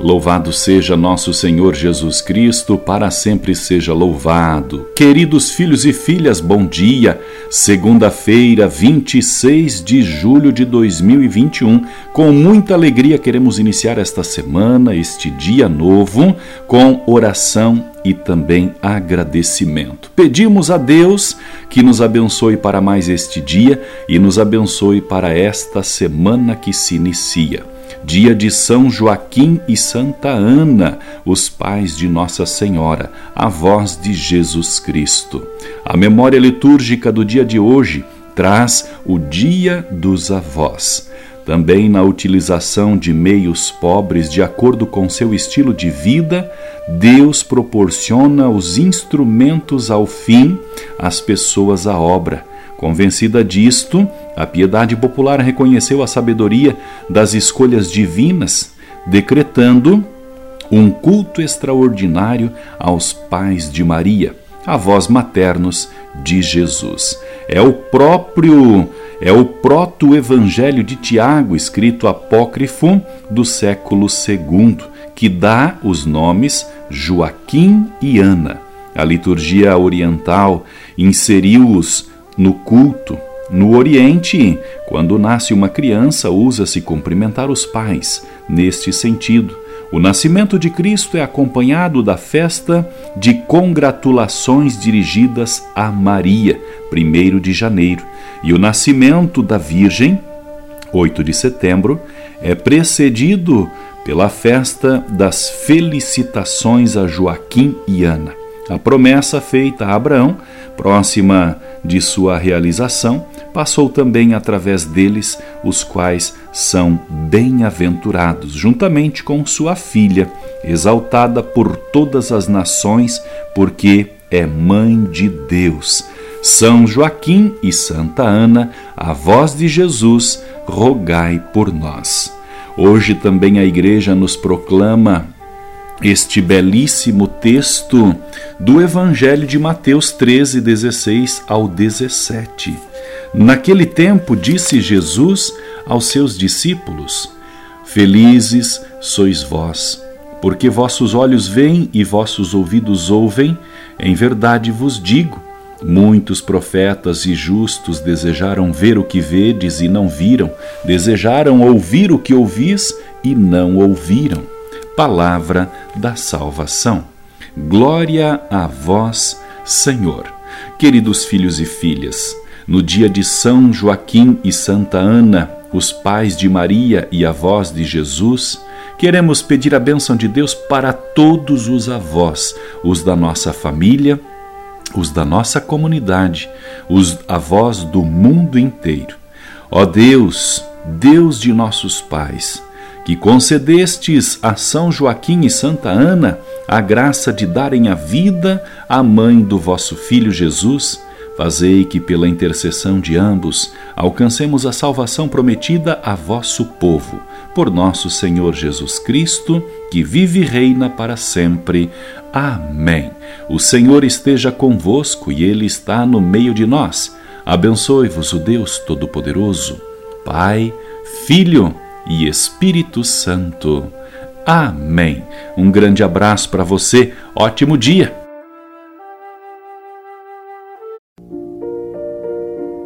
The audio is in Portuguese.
Louvado seja nosso Senhor Jesus Cristo, para sempre seja louvado. Queridos filhos e filhas, bom dia. Segunda-feira, 26 de julho de 2021. Com muita alegria queremos iniciar esta semana, este dia novo, com oração e também agradecimento. Pedimos a Deus que nos abençoe para mais este dia e nos abençoe para esta semana que se inicia dia de São Joaquim e Santa Ana, os pais de Nossa Senhora, avós de Jesus Cristo. A memória litúrgica do dia de hoje traz o Dia dos Avós. Também na utilização de meios pobres de acordo com seu estilo de vida, Deus proporciona os instrumentos ao fim, as pessoas à obra Convencida disto, a piedade popular reconheceu a sabedoria das escolhas divinas, decretando um culto extraordinário aos pais de Maria, avós maternos de Jesus. É o próprio é o proto-evangelho de Tiago, escrito apócrifo do século II, que dá os nomes Joaquim e Ana. A liturgia oriental inseriu-os no culto, no Oriente, quando nasce uma criança, usa-se cumprimentar os pais. Neste sentido, o nascimento de Cristo é acompanhado da festa de congratulações dirigidas a Maria, 1 de janeiro, e o nascimento da Virgem, 8 de setembro, é precedido pela festa das felicitações a Joaquim e Ana. A promessa feita a Abraão, próxima de sua realização, passou também através deles, os quais são bem-aventurados, juntamente com sua filha, exaltada por todas as nações, porque é mãe de Deus. São Joaquim e Santa Ana, avós de Jesus, rogai por nós. Hoje também a Igreja nos proclama este belíssimo texto do Evangelho de Mateus 13, 16 ao 17. Naquele tempo disse Jesus aos seus discípulos: Felizes sois vós, porque vossos olhos veem e vossos ouvidos ouvem, em verdade vos digo. Muitos profetas e justos desejaram ver o que vedes e não viram, desejaram ouvir o que ouvis e não ouviram palavra da salvação. Glória a vós, Senhor. Queridos filhos e filhas, no dia de São Joaquim e Santa Ana, os pais de Maria e avós de Jesus, queremos pedir a bênção de Deus para todos os avós, os da nossa família, os da nossa comunidade, os avós do mundo inteiro. Ó Deus, Deus de nossos pais, que concedestes a São Joaquim e Santa Ana a graça de darem a vida à mãe do vosso Filho Jesus, fazei que, pela intercessão de ambos, alcancemos a salvação prometida a vosso povo, por nosso Senhor Jesus Cristo, que vive e reina para sempre. Amém. O Senhor esteja convosco e Ele está no meio de nós. Abençoe-vos o Deus Todo-Poderoso, Pai, Filho e Espírito Santo. Amém. Um grande abraço para você, ótimo dia.